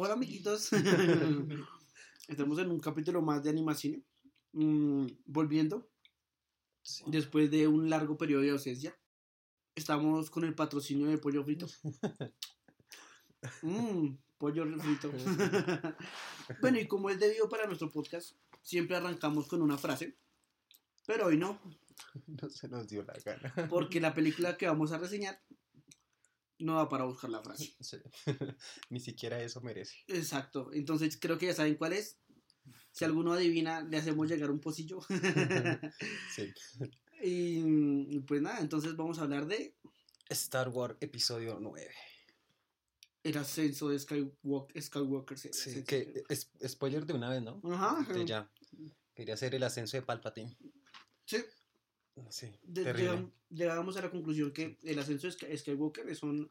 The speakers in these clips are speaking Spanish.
hola amiguitos. Estamos en un capítulo más de animación. Mm, volviendo, después de un largo periodo de ausencia, estamos con el patrocinio de pollo frito. Mmm, pollo frito. bueno, y como es debido para nuestro podcast, siempre arrancamos con una frase, pero hoy no. No se nos dio la gana. Porque la película que vamos a reseñar no va para buscar la frase. Ni siquiera eso merece. Exacto. Entonces creo que ya saben cuál es. Si alguno adivina, le hacemos llegar un pocillo. sí. Y pues nada, entonces vamos a hablar de Star Wars Episodio 9. El ascenso de Skywalker. Skywalker sí, que es, spoiler de una vez, ¿no? Ajá. ya. Quería hacer el ascenso de Palpatine. Sí. Sí, llegamos a la conclusión que el ascenso de Skywalker son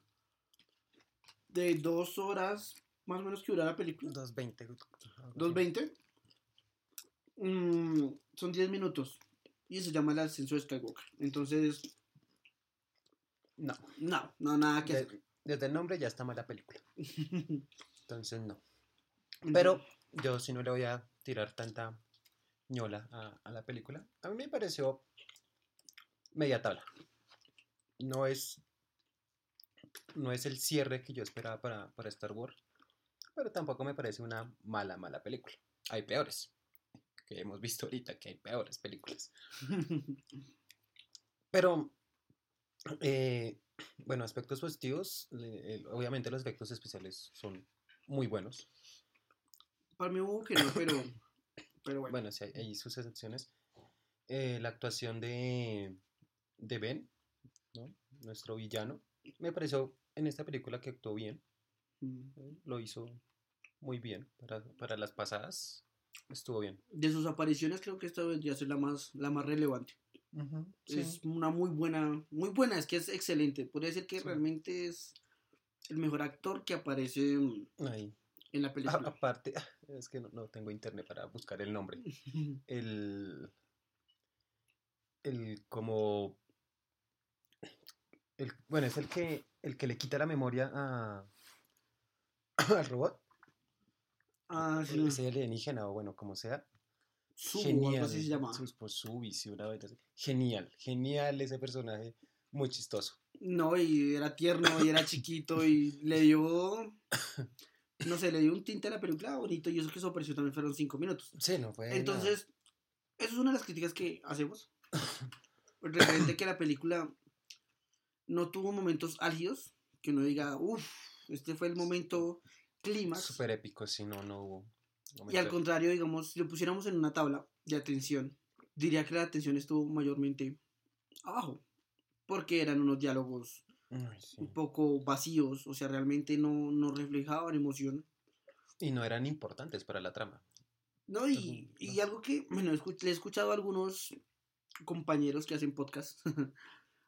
de dos horas más o menos que dura la película. 2.20. 2.20. Mm, son 10 minutos. Y se llama el ascenso de Skywalker. Entonces. No. No, no, nada que hacer. Desde el nombre ya está mal la película. Entonces no. Pero yo si no le voy a tirar tanta ñola a, a la película. A mí me pareció media tabla. No es, no es el cierre que yo esperaba para, para Star Wars, pero tampoco me parece una mala, mala película. Hay peores, que hemos visto ahorita que hay peores películas. pero, eh, bueno, aspectos positivos, obviamente los efectos especiales son muy buenos. Para mí hubo que no, pero, pero bueno. Bueno, sí, hay, sus excepciones. Eh, la actuación de, de Ben, ¿no? nuestro villano, me pareció en esta película que actuó bien. Mm. Lo hizo muy bien para, las pasadas. Estuvo bien. De sus apariciones creo que esta vendría a ser la más, la más relevante. Es una muy buena, muy buena, es que es excelente. Podría decir que realmente es el mejor actor que aparece en la película. aparte, es que no, no, tengo internet para buscar el nombre. el, el como bueno, es el que, el que le quita la memoria a, al robot. Ah, sí. Ese alienígena o bueno, como sea. genial. Así se llama. Una vez. Genial, genial ese personaje. Muy chistoso. No, y era tierno, y era chiquito, y le dio. No sé, le dio un tinte a la película bonito, y eso que su aparición también fueron cinco minutos. Sí, no fue. Entonces, eso es una de las críticas que hacemos. Realmente que la película no tuvo momentos álgidos, que uno diga, uff, este fue el momento clímax. Súper épico, si no, no hubo. Y al contrario, digamos, si lo pusiéramos en una tabla de atención, diría que la atención estuvo mayormente abajo, porque eran unos diálogos un poco vacíos, o sea, realmente no, no reflejaban emoción. Y no eran importantes para la trama. No, y, y algo que, bueno, le he escuchado a algunos compañeros que hacen podcast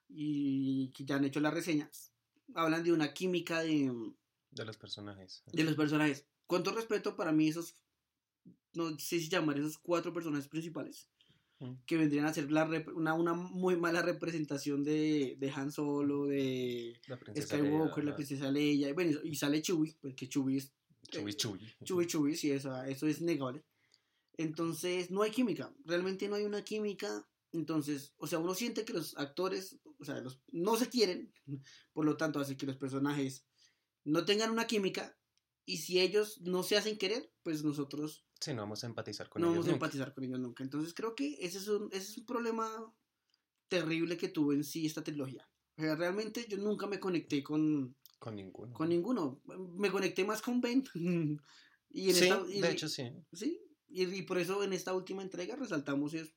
y que ya han hecho la reseña, hablan de una química de... De los personajes. De los personajes. Cuánto respeto para mí esos, no sé si llamar esos cuatro personajes principales, mm. que vendrían a ser la una, una muy mala representación de, de Han Solo, de Skywalker, la princesa Leia, bueno, y sale Chewie, porque Chewie es... Chewie, Chewie. Chewie, Chewie, sí, eso, eso es negable. Entonces, no hay química, realmente no hay una química entonces, o sea, uno siente que los actores, o sea, los, no se quieren, por lo tanto hace que los personajes no tengan una química y si ellos no se hacen querer, pues nosotros... Sí, no vamos a empatizar con ellos. No vamos a empatizar con ellos nunca. Entonces creo que ese es un, ese es un problema terrible que tuvo en sí esta trilogía. O sea, realmente yo nunca me conecté con... Con ninguno. Con ninguno. Me conecté más con Ben. y en sí, de hecho sí. Sí, y, y, por eso en esta última entrega resaltamos es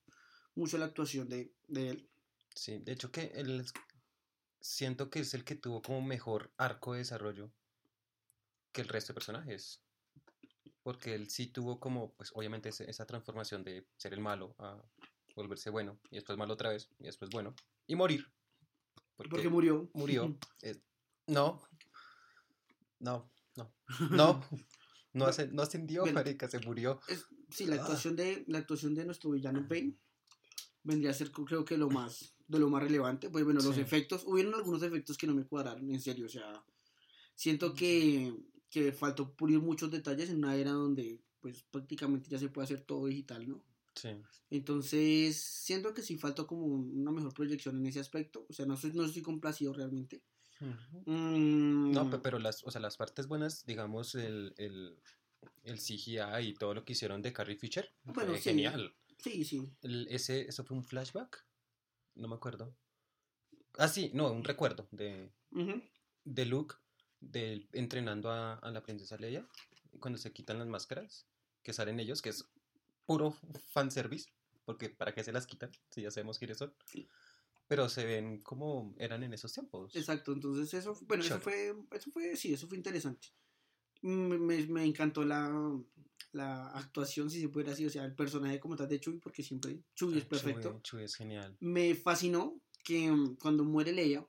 mucho la actuación de, él. Sí, de hecho que él siento que es el que tuvo como mejor arco de desarrollo que el resto de personajes. Porque él sí tuvo como, pues obviamente esa transformación de ser el malo a volverse bueno, y después malo otra vez, y después bueno, y morir. Porque, murió. Murió. no, no, no, no. No, no ascendió, marica, se murió. sí, la ah. actuación, de, la actuación de nuestro villano Bane vendría a ser creo que lo más de lo más relevante pues bueno los efectos hubieron algunos efectos que no me cuadraron en serio o sea siento que que faltó pulir muchos detalles en una era donde pues prácticamente ya se puede hacer todo digital, ¿no? Sí. Entonces, siento que sí faltó como una mejor proyección en ese aspecto. O sea, no estoy, no estoy complacido realmente. Mm, No, pe- pero las, o sea, las partes buenas, digamos, el, el, el CGI y todo lo que hicieron de Carrie Fisher, Bueno, fue sí. genial. Sí, sí. El- ese, ¿Eso fue un flashback? No me acuerdo. Ah, sí, no, un recuerdo de, Ujú. de Luke de, entrenando a, a la princesa Leia cuando se quitan las máscaras que salen ellos, que es puro fanservice, porque ¿para qué se las quitan? Si ya sabemos quiénes son. Pero se ven como eran en esos tiempos. Exacto, entonces eso, bueno, eso fue, eso fue, sí, eso fue interesante. Me encantó la, la actuación, si se puede decir, o sea, el personaje como tal de Chuy, porque siempre Chuy es Ah, perfecto. Chewie es genial. Me fascinó que mm, cuando muere Leia,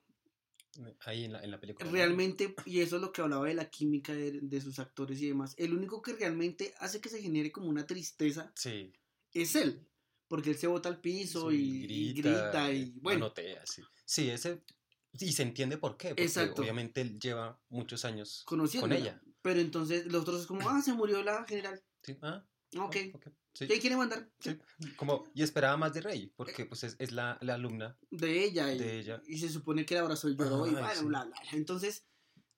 Ahí en la, en la película. realmente, y eso es lo que hablaba de la química de, de sus actores y demás, el único que realmente hace que se genere como una tristeza Sí. es él, porque él se bota al piso sí, y, y grita, y bueno, manotea, sí. Sí, ese. Y se entiende por qué. Porque Exacto. obviamente él lleva muchos años conociendo. con ella. Pero entonces los otros es como, ah, se murió la general. Sí, ah, Ok. ah, ok, sí, ¿Quién quiere mandar? sí. Como, y esperaba más de Rey, porque pues es, es la, la alumna. De ella. Y, De ella. y se supone que la abrazó y lloró y sí. bla, bla. Entonces,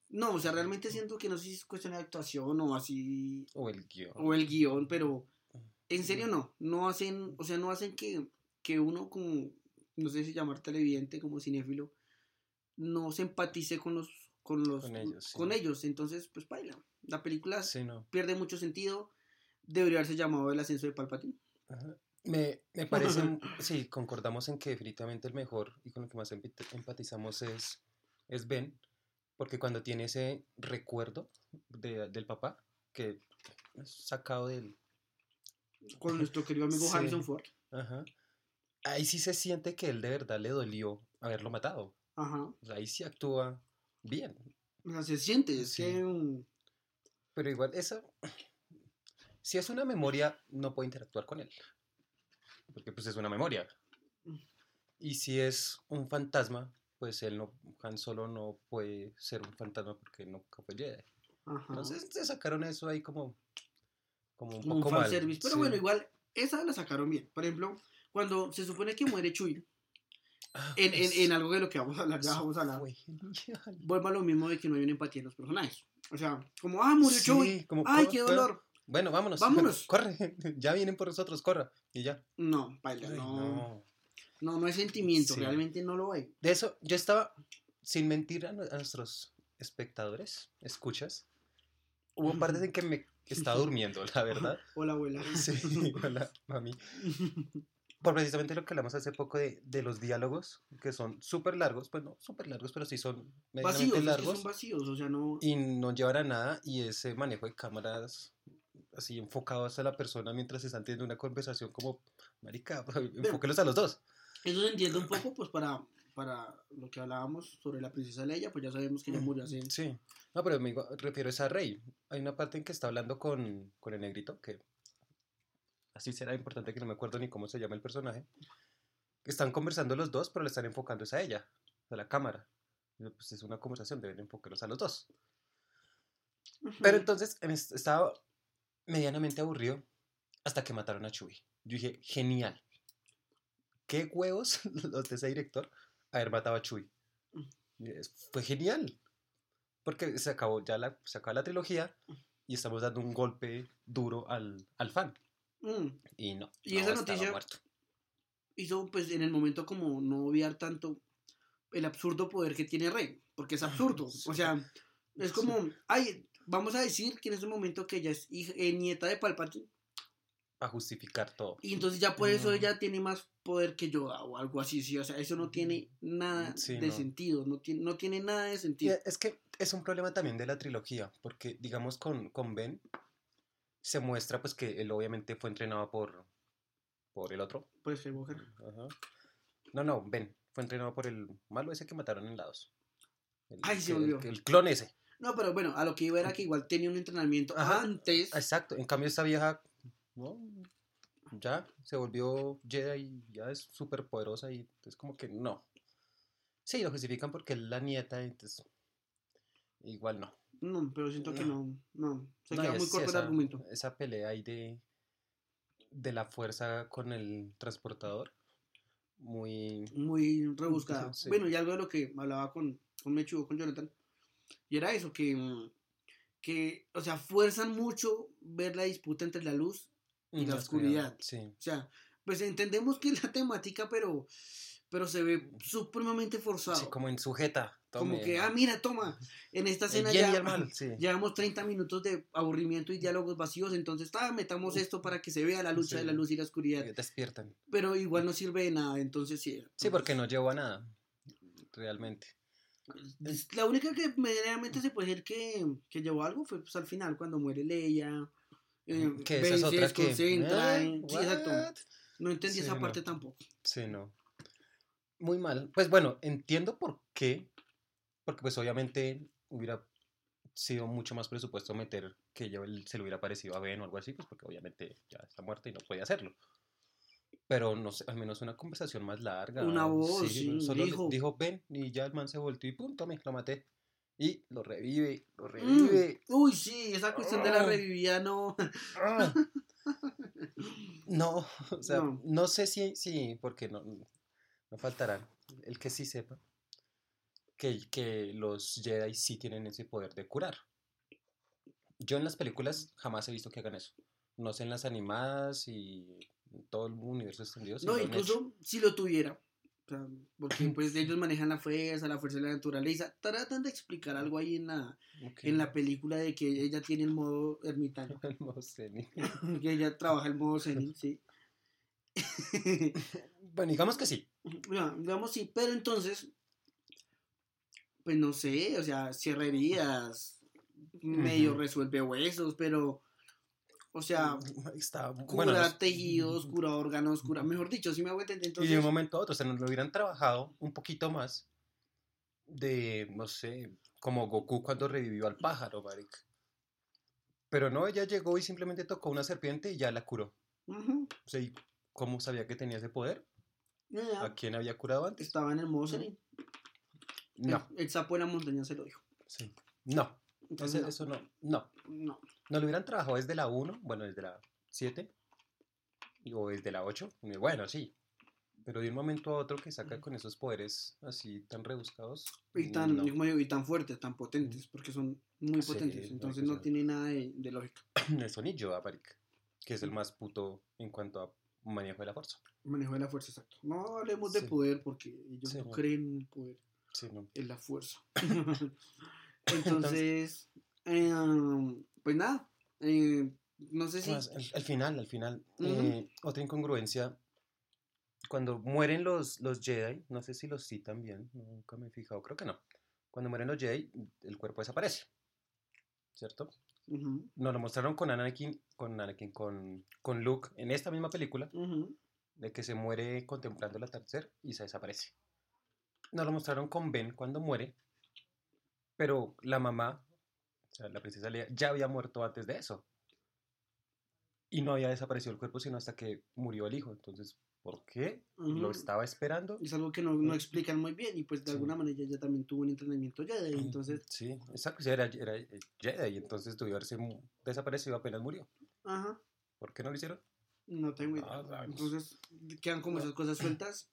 no, o sea, realmente siento que no sé si es cuestión de actuación o así, O el guion. o el guion, pero en serio no, no hacen, o sea, no hacen que, que uno como, no sé si llamar televidente, como cinéfilo, no se empatice con los, con los, Con ellos, con ellos. entonces, pues baila. La película no. pierde mucho sentido, debería haberse llamado El ascenso de Palpatine. Ajá. Me, me parece, sí, concordamos en que definitivamente el mejor y con el que más empatizamos es, es Ben, porque cuando tiene ese recuerdo de- del papá, que es sacado del... Con nuestro querido amigo Sí. Harrison Ford. Ajá, ahí sí se siente que él de verdad le dolió haberlo matado. Ajá. Ahí sí actúa bien, O sea, se siente, es Sí. que... pero igual eso, si es una memoria, no puede interactuar con él, porque pues es una memoria. Y si es un fantasma, pues él no, Han Solo no puede ser un fantasma porque nunca fue Jedi. Ajá. Entonces se sacaron eso ahí como, como un como un poco mal. fanservice. Pero sí. bueno, igual, esa la sacaron bien. Por ejemplo, cuando se supone que muere Chuy, Ah, en, en, pues, en algo de lo que vamos a hablar, ya vamos a hablar, vuelvo a lo mismo de que no hay una empatía en los personajes. O sea, como, ah, murió Sí, Chuy. como, Ay, "Oh, qué dolor. Bueno, vámonos. Vámonos. Corre, ya vienen por nosotros, corra. Y ya. No, baila, Ay, no, no. no. No hay sentimiento, Sí. realmente no lo hay. De eso, yo estaba, sin mentir a, nu- a nuestros espectadores, escuchas, hubo partes en que me estaba durmiendo, la verdad. Hola, abuela. Sí, hola, mami. Por precisamente lo que hablamos hace poco de, de los diálogos, que son súper largos, pues no súper largos, pero sí son medianamente Vacíos, es que largos son vacíos, o sea, no... y no llevan a nada. Y ese manejo de cámaras así enfocado hacia la persona mientras están teniendo una conversación, como, marica, enfóquelos a los dos. Eso se entiende un poco, pues, para, para lo que hablábamos sobre la princesa Leia, pues ya sabemos que ella murió hace... Sí, no, pero me refiero es a Rey. Hay una parte en que está hablando con, con el negrito, que así será importante que no me acuerdo ni cómo se llama el personaje. Están conversando los dos, pero le están enfocando es a ella, a la cámara. Pues es una conversación, deben enfocarlos a los dos. Pero entonces est- estaba medianamente aburrido hasta que mataron a Chewie. Yo dije, genial. ¿Qué huevos los de ese director haber matado a Chewie? Es- Fue genial. Porque se acabó ya la, se acaba la trilogía y estamos dando un golpe duro al, al fan. Mm. Y no. Y no, esa noticia- muerto. hizo pues en el momento como no obviar tanto el absurdo poder que tiene Rey, porque es absurdo, o sea, es como, ay, vamos a decir que en ese momento que ella es hija- eh, nieta de Palpatine, Para justificar todo. y entonces ya por eso No. ella tiene más poder que Yoda o algo así, sí, o sea, eso no tiene nada Sí, de no. sentido, no tiene, no tiene nada de Y sentido. es que es un problema también de la trilogía, porque digamos con, con Ben se muestra pues que él obviamente fue entrenado por, por el otro. Pues Skywalker. Ajá. No, no, Ben fue entrenado por el malo ese que mataron en lados. El, Ay, se el, olvidó. el clon ese. No, pero bueno, a lo que iba era que igual tenía un entrenamiento Ajá, antes. Exacto. En cambio esta vieja no, ya se volvió Jedi y ya es súper poderosa y es como que no. Sí, lo justifican porque es la nieta, entonces igual no. No, pero siento que no. No, se No, queda y muy es- corto el esa, argumento. Esa pelea ahí de, de la fuerza con el transportador. Muy. Muy rebuscada. Sí. Bueno, y algo de lo que hablaba con, con Mechu con Jonathan. Y era eso, que, mm, que, o sea, fuerzan mucho ver la disputa entre la luz y la oscuridad. Sí. O sea, pues entendemos que es la temática, pero, pero se ve supremamente forzado. Sí, como en sujeta. Como que, ah, mira, toma, en esta escena ya mal, sí. llevamos 30 minutos de aburrimiento y diálogos vacíos, entonces ah, metamos esto para que se vea la lucha Sí. de la luz y la oscuridad, Eh, Despiertan. pero igual no sirve de nada, entonces sí. Sí, porque no llevó a nada. Realmente. La única que medianamente se puede decir que, que llevó algo fue pues, al final, cuando muere Leia. eh, Que Ben esa es se otra que. desconcentra, ¿eh? sí, exacto. No entendí Sí, esa no. parte tampoco. Sí, no. Muy mal. Pues bueno, entiendo por qué. Porque pues obviamente hubiera sido mucho más presupuesto meter que yo se le hubiera parecido a Ben o algo así, pues porque obviamente ya está muerta y no puede hacerlo. Pero no sé, al menos una conversación más larga. Una voz, sí, solo dijo. dijo Ben y ya el man se volteó y pum, tome, lo maté. Y lo revive, lo Mm. revive. Uy, sí, esa cuestión de la Ah. revivida no. ¡Ah! No, o sea, No. no, sé si, si porque no, no faltará el que sí sepa que, que los Jedi sí tienen ese poder de curar. Yo en las películas jamás he visto que hagan eso. No sé en las animadas y todo el universo extendido. No, incluso si lo tuviera. O sea, porque pues ellos manejan la fuerza, la fuerza de la naturaleza. Tratan de explicar algo ahí en la, en la película de que ella tiene el modo ermitaño. El modo zen. que ella trabaja el modo zenith, sí. Bueno, digamos que sí. Ya, digamos sí, pero entonces, pues no sé, o sea, cierra heridas, medio resuelve huesos, pero, o sea, Está, cura bueno, tejidos, cura órganos, cura, mejor dicho, si me hago entender, Y de un momento a otro, o sea, nos lo hubieran trabajado un poquito más de, no sé, como Goku cuando revivió al pájaro, marica. Pero no, ella llegó y simplemente tocó una serpiente y ya la curó. O sea, ¿y cómo sabía que tenía ese poder? ya, ¿A quién había curado antes? estaba en el modo. No, El, el sapo de la montaña se lo dijo. sí. No, Entonces, eso no, no. no. Nos lo hubieran trabajado desde la 1, bueno, desde la 7, y- o desde la 8. y Bueno, sí. Pero de un momento a otro que saca con esos poderes así tan rebuscados. Y tan, no. y como digo, y tan fuertes, tan potentes, porque son muy Sí, potentes, no, entonces no tiene nada de, de lógica. Eso ni yo, marica, que es el más puto en cuanto a manejo de la fuerza. Manejo de la fuerza, exacto. No hablemos de poder porque ellos Sí, no no. creen en el poder, Sí, no. en la fuerza. Entonces, eh, pues nada, eh, no sé si... Al, al final, al final, eh, otra incongruencia, cuando mueren los, los Jedi, no sé si los citan bien, nunca me he fijado, creo que no. Cuando mueren los Jedi, el cuerpo desaparece, ¿cierto? Ujú, Nos lo mostraron con Anakin, con Anakin, con, con Luke en esta misma película, de que se muere contemplando el atardecer y se desaparece. Nos lo mostraron con Ben cuando muere, pero la mamá, sea, la princesa Leia, ya había muerto antes de eso. Y no había desaparecido el cuerpo sino hasta que murió el hijo. Entonces, ¿por qué? Lo Ujú. estaba esperando. Es algo que no, no explican muy bien y pues de Sí. alguna manera ella también tuvo un entrenamiento Jedi, entonces, Sí, exacto, era, era Jedi, y entonces debió haberse desaparecido apenas murió. ajá, ¿Por qué no lo hicieron? no tengo idea. Ah, sabemos. Entonces quedan como esas cosas sueltas.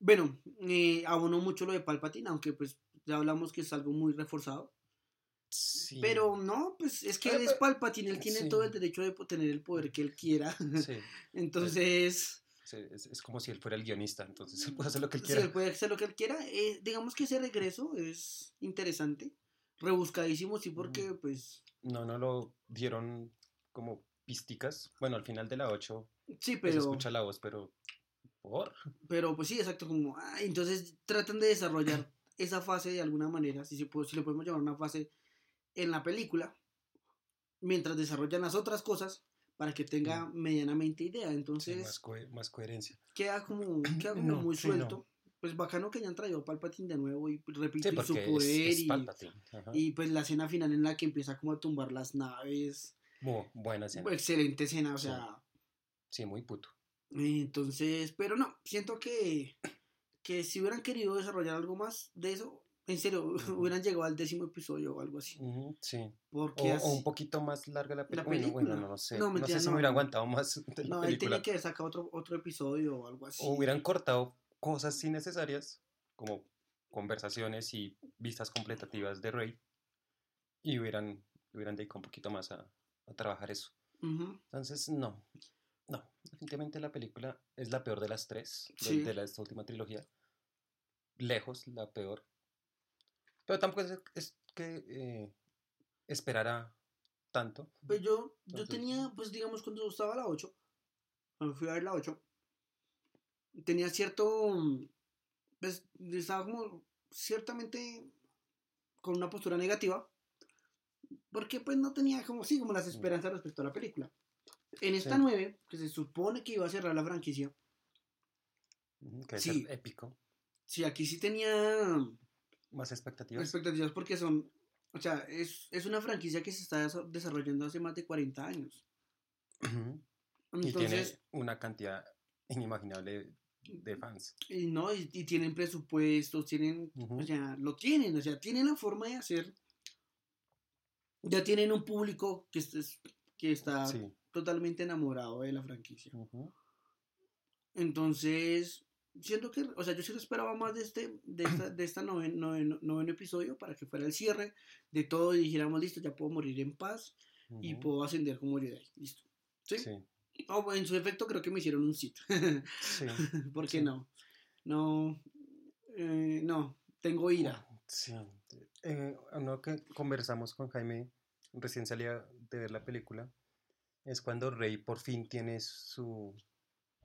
Bueno, eh, abonó mucho lo de Palpatine, aunque pues ya hablamos que es algo muy reforzado. Sí. Pero no, pues es que él es Palpatine, él tiene sí. todo el derecho de tener el poder que él quiera. Sí, Entonces, sí, es, es como si él fuera el guionista, entonces él puede hacer lo que él quiera. él puede hacer lo que él quiera, eh, digamos que ese regreso es interesante, rebuscadísimo, sí, porque pues No, no lo dieron como pisticas. Bueno, al final de la 8 sí, se pero, escucha la voz, pero por. pero pues sí, exacto, como, ah, entonces tratan de desarrollar esa fase de alguna manera, si, se puede, si le podemos llamar una fase en la película, mientras desarrollan las otras cosas para que tenga medianamente idea, Sí, entonces... más, cohe- más coherencia. queda como, queda como No, muy sí, no. suelto. Pues bacano que hayan traído Palpatine de nuevo y repito Sí, su poder es, es y, y pues la escena final en la que empieza como a tumbar las naves. Mu- buena escena. Excelente escena, o sea. Sí, muy puto. Entonces, pero no, siento que, que si hubieran querido desarrollar algo más de eso, En serio, Ujú. hubieran llegado al décimo episodio o algo así. Ujú, sí. Porque O, o así- un poquito más larga la, peli- La bueno, bueno, película. no, no sé. No, No, mentira, sé si no, me hubiera no. aguantado más de la No, ahí película. tenía que haber sacado otro, otro episodio o algo así. O hubieran cortado cosas innecesarias, como conversaciones y vistas completativas de Rey, y hubieran, hubieran dedicado un poquito más a, a trabajar eso. Ujú. Entonces, no, no, definitivamente la película es la peor de las tres, de, Sí. de la, esta última trilogía. Lejos, la peor. Pero tampoco es, es que eh, esperara tanto. Pues yo, yo tenía, pues digamos, cuando estaba la 8, cuando fui a ver la 8, tenía cierto, mm, pues estaba como ciertamente con una postura negativa, porque pues no tenía como, sí, como las esperanzas respecto a la película. En esta Sí. 9, que se supone que iba a cerrar la franquicia, Que es Sí. épico. sí, aquí sí tenía Más expectativas. expectativas porque son, o sea, es, es una franquicia que se está desa- desarrollando hace más de 40 años. Y Entonces, tiene una cantidad inimaginable de fans. Y no, y, y tienen presupuestos, tienen, o sea, lo tienen, o sea, tienen la forma de hacer. Ya tienen un público que, es- que está Sí. totalmente enamorado de la franquicia. Entonces, siento que, o sea, yo sí lo esperaba más de este, de esta, de esta noven- noven- noveno episodio para que fuera el cierre de todo y dijéramos, listo, ya puedo morir en paz y puedo ascender como Jedi. Listo. ¿Sí? Sí. O, en su efecto creo que me hicieron un Sith. Sí. ¿Por qué Sí. no? No, eh, no, tengo ira. Sí. Eh, uno que conversamos con Jaime recién salía de ver la película es cuando Rey por fin tiene su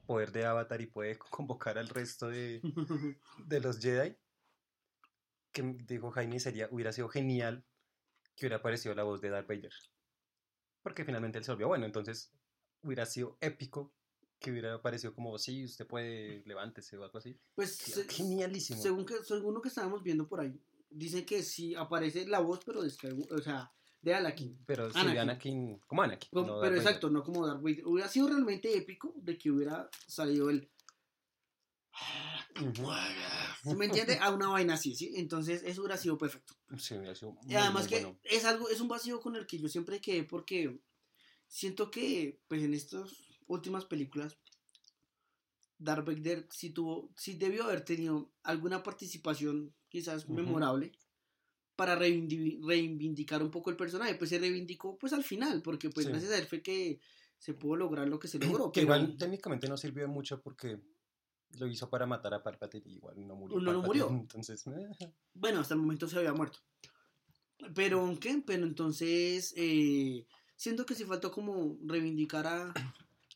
poder de avatar y puede convocar al resto de, de los Jedi. Que dijo Jaime sería, hubiera sido genial que hubiera aparecido la voz de Darth Vader. Porque finalmente él se volvió bueno, entonces hubiera sido épico que hubiera aparecido como, sí, usted puede, levántese o algo así. Pues se- Genialísimo. según, que, según lo que estábamos viendo por ahí, dicen que sí aparece la voz, pero de Skywalker, o sea, de Anakin. Pero sí, Anakin. Anakin, como Anakin. Como- no Darth pero exacto, no como Darth Vader. Hubiera sido realmente épico de que hubiera salido el... Ujú. ¿Sí ¿Me entiende? A una vaina así, ¿sí? Entonces eso hubiera sido perfecto. Sí, hubiera sido Y muy, además muy que bueno. es algo, es un vacío con el que yo siempre quedé porque siento que pues en estas últimas películas Darth Vader sí tuvo, sí debió haber tenido alguna participación quizás memorable para reivindi- reivindicar un poco el personaje, pues se reivindicó pues al final, porque pues Sí. gracias a él fue que se pudo lograr lo que se logró. Que pero igual técnicamente no sirvió mucho porque lo hizo para matar a Palpatine y igual no murió. No, no murió. Entonces, eh, Bueno, hasta el momento se había muerto. Pero, ¿qué? Pero entonces, eh, siento que se faltó como reivindicar a,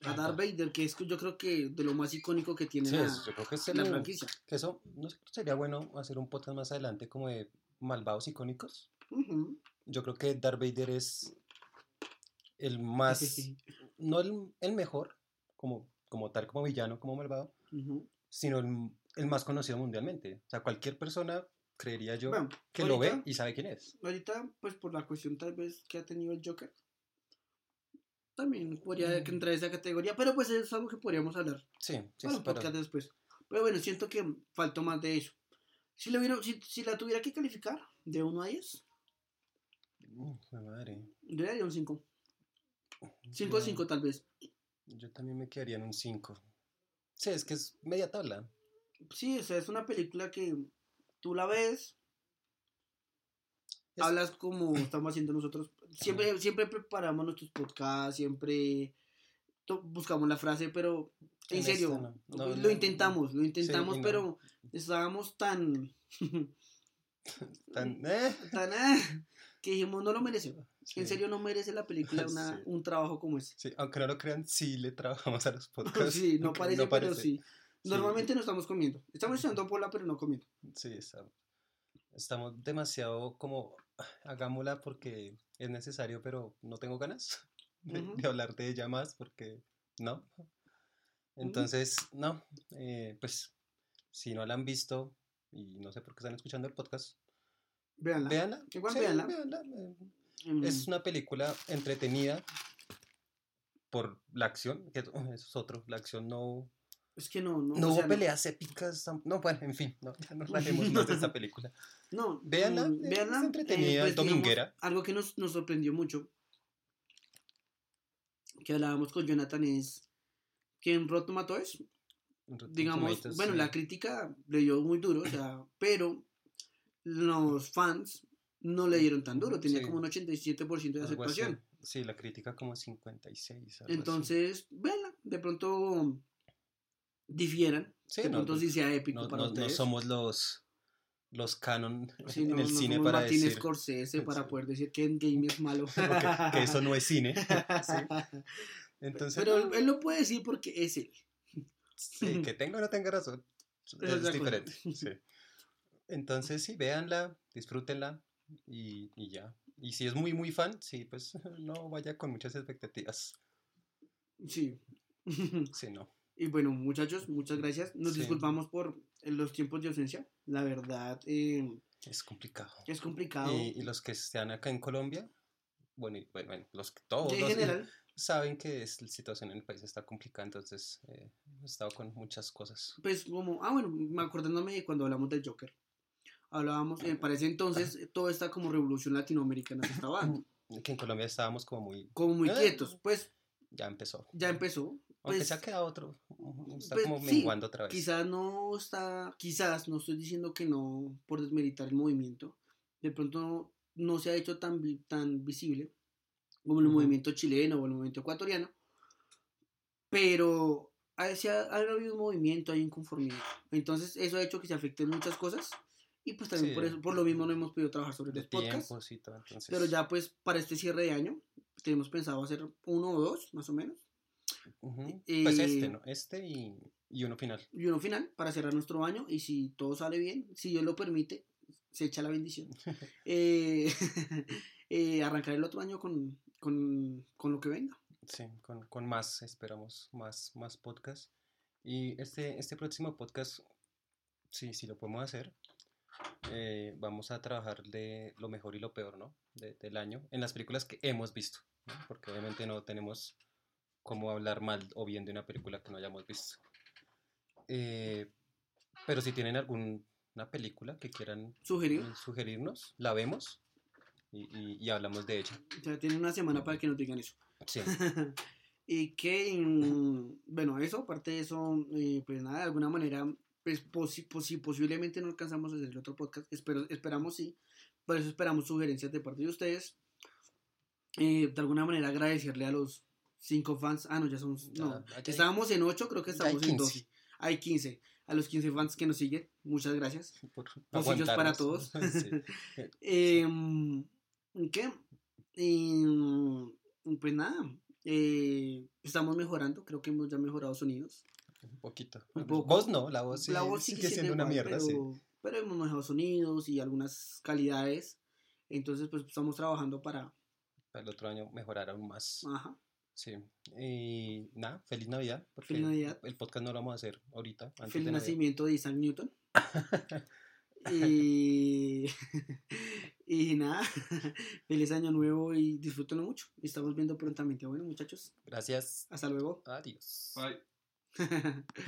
a Darth Vader, que es yo creo que de lo más icónico que tiene sí, la, yo creo que la franquicia. que eso, no sé, sería bueno hacer un podcast más adelante como de malvados icónicos. Yo creo que Darth Vader es el más, no el, el mejor, como, como tal, como villano, como malvado, sino el, el más conocido mundialmente. O sea, cualquier persona, creería yo, Bueno, que lo ve y sabe quién es. Ahorita, pues por la cuestión tal vez que ha tenido el Joker, también podría Mm. entrar en esa categoría, pero pues es algo que podríamos hablar Sí, sí, para pero- podcast después. Pero bueno, siento que faltó más de eso. Si, lo hubiera- si, si la tuviera que calificar de 1 a 10, Mm, la madre. yo le daría un 5. 5 de Yo- 5 tal vez. Yo también me quedaría en un 5. Sí, es que es media tabla. Sí, o sea, es una película que tú la ves, Es- hablas como estamos haciendo nosotros. Siempre, siempre preparamos nuestros podcasts, siempre buscamos la frase, pero en En serio, esta no. No, lo no, intentamos, lo intentamos, pero estábamos tan, Tan- eh, tan, ah, que dijimos, no lo merece. sí, En serio, no merece la película una- Sí. un trabajo como ese. Sí, aunque no lo crean, sí le trabajamos a los podcasts. Sí, no parece, pero sí. Normalmente no estamos comiendo. Estamos echando pola, pero no comiendo. Sí, estamos, estamos demasiado como, "Ah, hagámosla porque es necesario, pero no tengo ganas de hablar de ella más porque no. Entonces, no, eh, pues si no la han visto y no sé por qué están escuchando el podcast, Véanla. véanla. Igual sí, véanla. véanla, eh, Mm, Es una película entretenida por la acción, que eso es otro, la acción no, Es que no, no. No o hubo sea, no. peleas épicas. No, bueno, en fin, no, ya no hablaremos más de esta película. No, Véanla, es véanla, eh, entretenida, es digamos, dominguera. algo que nos, nos sorprendió mucho, que hablábamos con Jonathan, es que en Rotten Tomatoes, digamos, Tomatoes, bueno, sí. la crítica le dio muy duro, o sea, pero los fans no le dieron tan duro, tenía Sí. como un 87% de aceptación. Sí, la crítica como 56. algo así. Entonces, véanla, de pronto difieran, Sí, de no, pronto sí sea épico no, para no- no ustedes. somos los, los canon Sí, en no, el no cine para Martin decir Scorsese para poder decir que Endgame es malo. que, que eso no es cine. Entonces, Pero no, él, él lo puede decir porque es él. Sí, que tenga o no tenga razón, es diferente. sí. Entonces, sí, véanla, disfrútenla y, y ya. Y si es muy, muy fan, sí, pues no vaya con muchas expectativas. Sí. Sí, no. y bueno, muchachos, muchas gracias. Nos Sí. disculpamos por los tiempos de ausencia. La verdad, eh, Es complicado. es complicado. Y, y los que están acá en Colombia, bueno, bueno, bueno, los que todos los- general, saben que es, la situación en el país está complicada, entonces eh, he estado con muchas cosas. pues como, ah, bueno, me acordándome de cuando hablamos del Joker. Hablábamos, eh, para ese entonces, todo está como revolución latinoamericana se estaba dando. Que en Colombia estábamos como muy... Como muy Eh. quietos. Pues Ya empezó. ya empezó. Aunque Pues, se ha quedado otro. Está pues, como sí, menguando otra vez. Quizás no está, quizás no estoy diciendo que no por desmeritar el movimiento, de pronto no, se ha hecho tan, tan visible como el movimiento chileno o el movimiento ecuatoriano, pero ha, se ha, ha habido un movimiento, hay inconformidad. Entonces eso ha hecho que se afecten muchas cosas y pues también Sí. por, eso, por lo mismo no hemos podido trabajar sobre los podcasts. y todo. Pero ya pues para este cierre de año tenemos pensado hacer uno o dos más o menos Ujú. eh, Pues este, ¿no? Este y, y uno final. y uno final para cerrar nuestro año y si todo sale bien, si Dios lo permite, se echa la bendición. eh, eh, arrancar el otro año con, con, con lo que venga. Sí, con, con más, esperamos, más, más podcast. Y este, este próximo podcast, sí, sí lo podemos hacer. eh, vamos a trabajar de lo mejor y lo peor, ¿no? De- del año, en las películas que hemos visto, ¿no? Porque obviamente no tenemos cómo hablar mal o bien de una película que no hayamos visto. Eh, pero si tienen alguna película que quieran Sugerido. eh, sugerirnos, la vemos y, y- y hablamos de ella. Sea, tienen una semana para que nos digan eso. Sí, y que, bueno, eso, aparte de eso, eh, pues nada, de alguna manera, pues posi- posi- posiblemente no alcanzamos a hacer el otro podcast, espero, esperamos sí, por eso esperamos sugerencias de parte de ustedes. Eh, de alguna manera agradecerle a los cinco fans, ah, no, ya somos, no, Ya- ya estábamos en ocho, creo que ya estamos en 15. 12, hay 15, a los 15 fans que nos siguen, muchas gracias. por Pocillos para todos. Sí. Em, ¿Qué? Em, pues nada, eh, estamos mejorando, creo que hemos ya mejorado sonidos. Un poquito. Un poco. Vos no, la voz, la sí voz sigue sigue siendo una mierda, pero, sí. pero hemos mejorado sonidos y algunas calidades. Entonces, pues estamos trabajando para. Para el otro año mejorar aún más. Ajá. Sí. Y nada, feliz Navidad. Porque Feliz Navidad. El podcast no lo vamos a hacer ahorita. Antes Feliz de nacimiento de Isaac Newton. y, y nada, feliz año nuevo y disfrútenlo mucho. Estamos viendo prontamente. Bueno, muchachos, Gracias. hasta luego. Adiós. Bye.